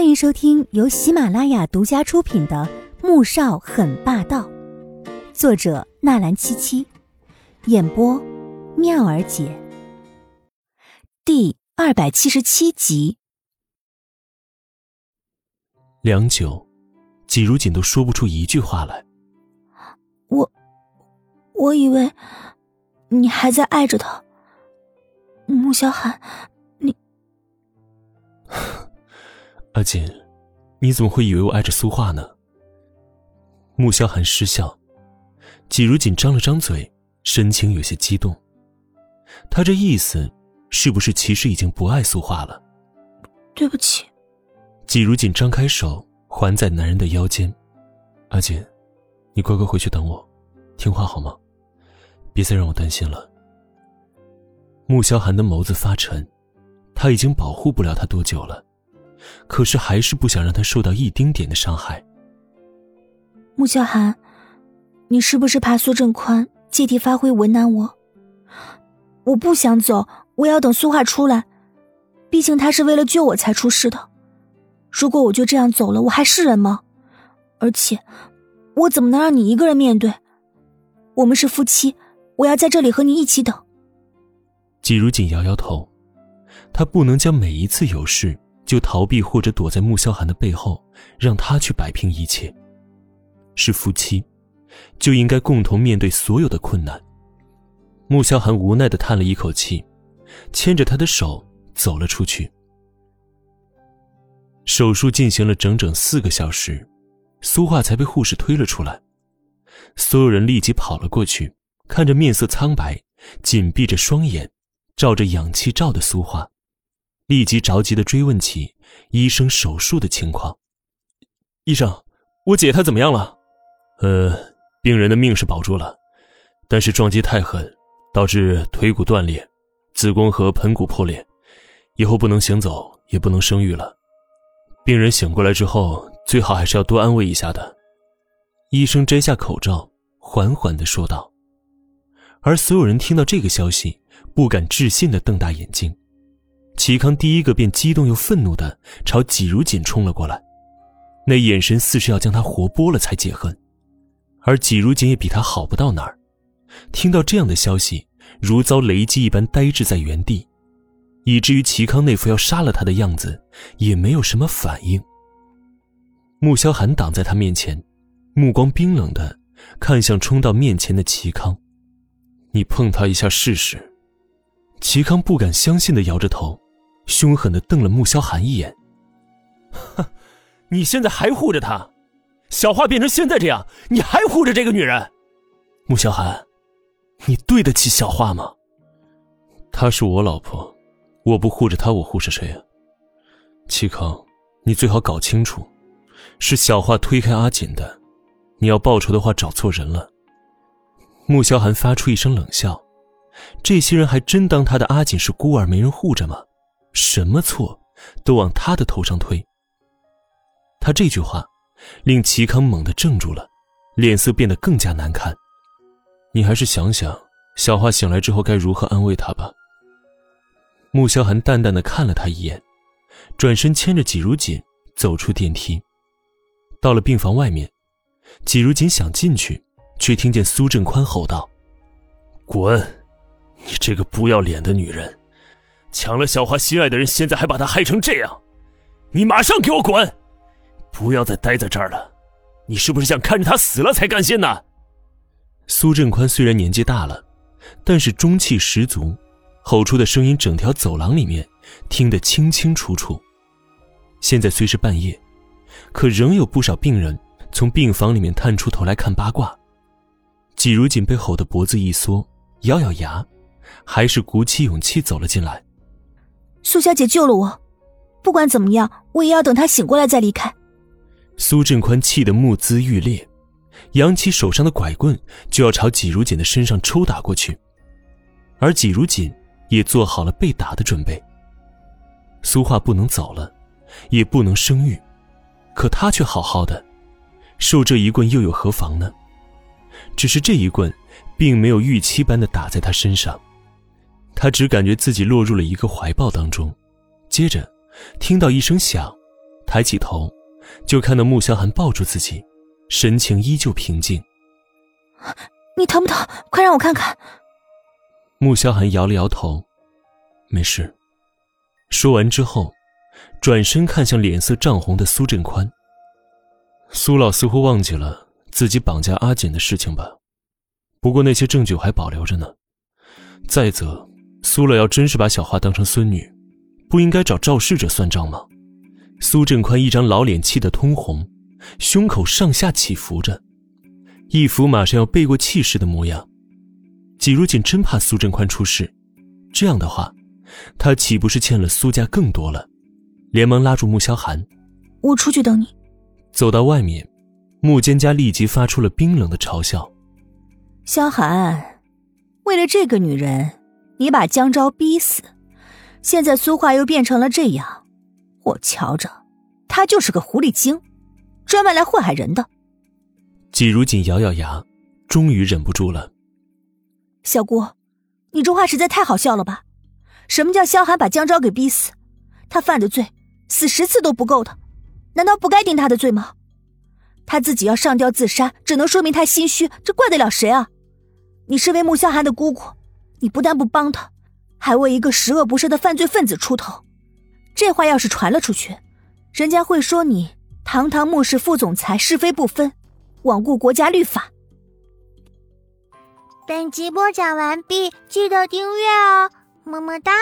欢迎收听由喜马拉雅独家出品的《穆少很霸道》，作者纳兰七七，演播妙儿姐。第二百七十七集。良久，季如锦都说不出一句话来。我，我以为你还在爱着他，穆萧寒。阿锦，你怎么会以为我爱着苏画呢？穆萧寒失笑，季如锦张了张嘴，神情有些激动。他这意思，是不是其实已经不爱苏画了？对不起。季如锦张开手环在男人的腰间，阿锦，你乖乖回去等我，听话好吗？别再让我担心了。穆萧寒的眸子发沉，他已经保护不了他多久了。可是还是不想让他受到一丁点的伤害。穆萧寒，你是不是怕苏振宽借题发挥为难我？我不想走，我要等苏画出来，毕竟他是为了救我才出事的。如果我就这样走了，我还是人吗？而且，我怎么能让你一个人面对？我们是夫妻，我要在这里和你一起等。季如锦摇摇头，他不能将每一次有事。就逃避或者躲在穆萧寒的背后，让他去摆平一切。是夫妻，就应该共同面对所有的困难。穆萧寒无奈的叹了一口气，牵着他的手走了出去。手术进行了整整四个小时，苏画才被护士推了出来。所有人立即跑了过去，看着面色苍白、紧闭着双眼、照着氧气罩的苏画。立即着急的追问起医生手术的情况。医生，我姐她怎么样了？呃，病人的命是保住了，但是撞击太狠，导致腿骨断裂，子宫和盆骨破裂，以后不能行走，也不能生育了。病人醒过来之后，最好还是要多安慰一下的。医生摘下口罩，缓缓的说道。而所有人听到这个消息，不敢置信的瞪大眼睛。齐康第一个便激动又愤怒的朝季如锦冲了过来，那眼神似是要将他活剥了才解恨。而季如锦也比他好不到哪儿，听到这样的消息，如遭雷击一般呆滞在原地，以至于齐康那副要杀了他的样子，也没有什么反应。穆萧寒挡在他面前，目光冰冷的看向冲到面前的齐康：“你碰他一下试试。”齐康不敢相信的摇着头。凶狠的瞪了穆萧寒一眼，哼，你现在还护着她？小花变成现在这样，你还护着这个女人？穆萧寒，你对得起小花吗？她是我老婆，我不护着她，我护着谁啊？齐康，你最好搞清楚，是小花推开阿锦的，你要报仇的话，找错人了。穆萧寒发出一声冷笑，这些人还真当他的阿锦是孤儿，没人护着吗？什么错，都往他的头上推。他这句话，令齐康猛地怔住了，脸色变得更加难看。你还是想想，小花醒来之后该如何安慰她吧。穆萧寒淡淡的看了他一眼，转身牵着季如锦走出电梯。到了病房外面，季如锦想进去，却听见苏振宽吼道：“滚！你这个不要脸的女人！”抢了小花心爱的人，现在还把她害成这样，你马上给我滚！不要再待在这儿了，你是不是想看着她死了才甘心呢？苏振宽虽然年纪大了，但是中气十足，吼出的声音整条走廊里面听得清清楚楚。现在虽是半夜，可仍有不少病人从病房里面探出头来看八卦。季如锦被吼得脖子一缩，咬咬牙，还是鼓起勇气走了进来。苏小姐救了我，不管怎么样，我也要等她醒过来再离开。苏振宽气得目眦欲裂，扬起手上的拐棍就要朝季如锦的身上抽打过去，而季如锦也做好了被打的准备。苏画不能走了，也不能生育，可她却好好的，受这一棍又有何妨呢？只是这一棍，并没有预期般的打在她身上。他只感觉自己落入了一个怀抱当中，接着听到一声响，抬起头，就看到穆萧寒抱住自己，神情依旧平静。你疼不疼？快让我看看。穆萧寒摇了摇头，没事。说完之后，转身看向脸色涨红的苏振宽。苏老似乎忘记了自己绑架阿锦的事情吧？不过那些证据还保留着呢。再则，苏乐要真是把小花当成孙女，不应该找肇事者算账吗？苏振宽一张老脸气得通红，胸口上下起伏着，一副马上要背过气势的模样。季如锦真怕苏振宽出事，这样的话，他岂不是欠了苏家更多了？连忙拉住穆萧寒：“我出去等你。”走到外面，穆蒹葭立即发出了冰冷的嘲笑：“萧寒，为了这个女人，你把江昭逼死，现在苏画又变成了这样，我瞧着，他就是个狐狸精，专门来祸害人的。”季如锦咬咬牙，终于忍不住了。小姑，你这话实在太好笑了吧？什么叫萧寒把江昭给逼死？他犯的罪，死十次都不够的，难道不该定他的罪吗？他自己要上吊自杀，只能说明他心虚，这怪得了谁啊？你身为穆萧寒的姑姑，你不但不帮他，还为一个十恶不赦的犯罪分子出头，这话要是传了出去，人家会说你堂堂穆氏副总裁是非不分，罔顾国家律法。本集播讲完毕，记得订阅哦，么么哒。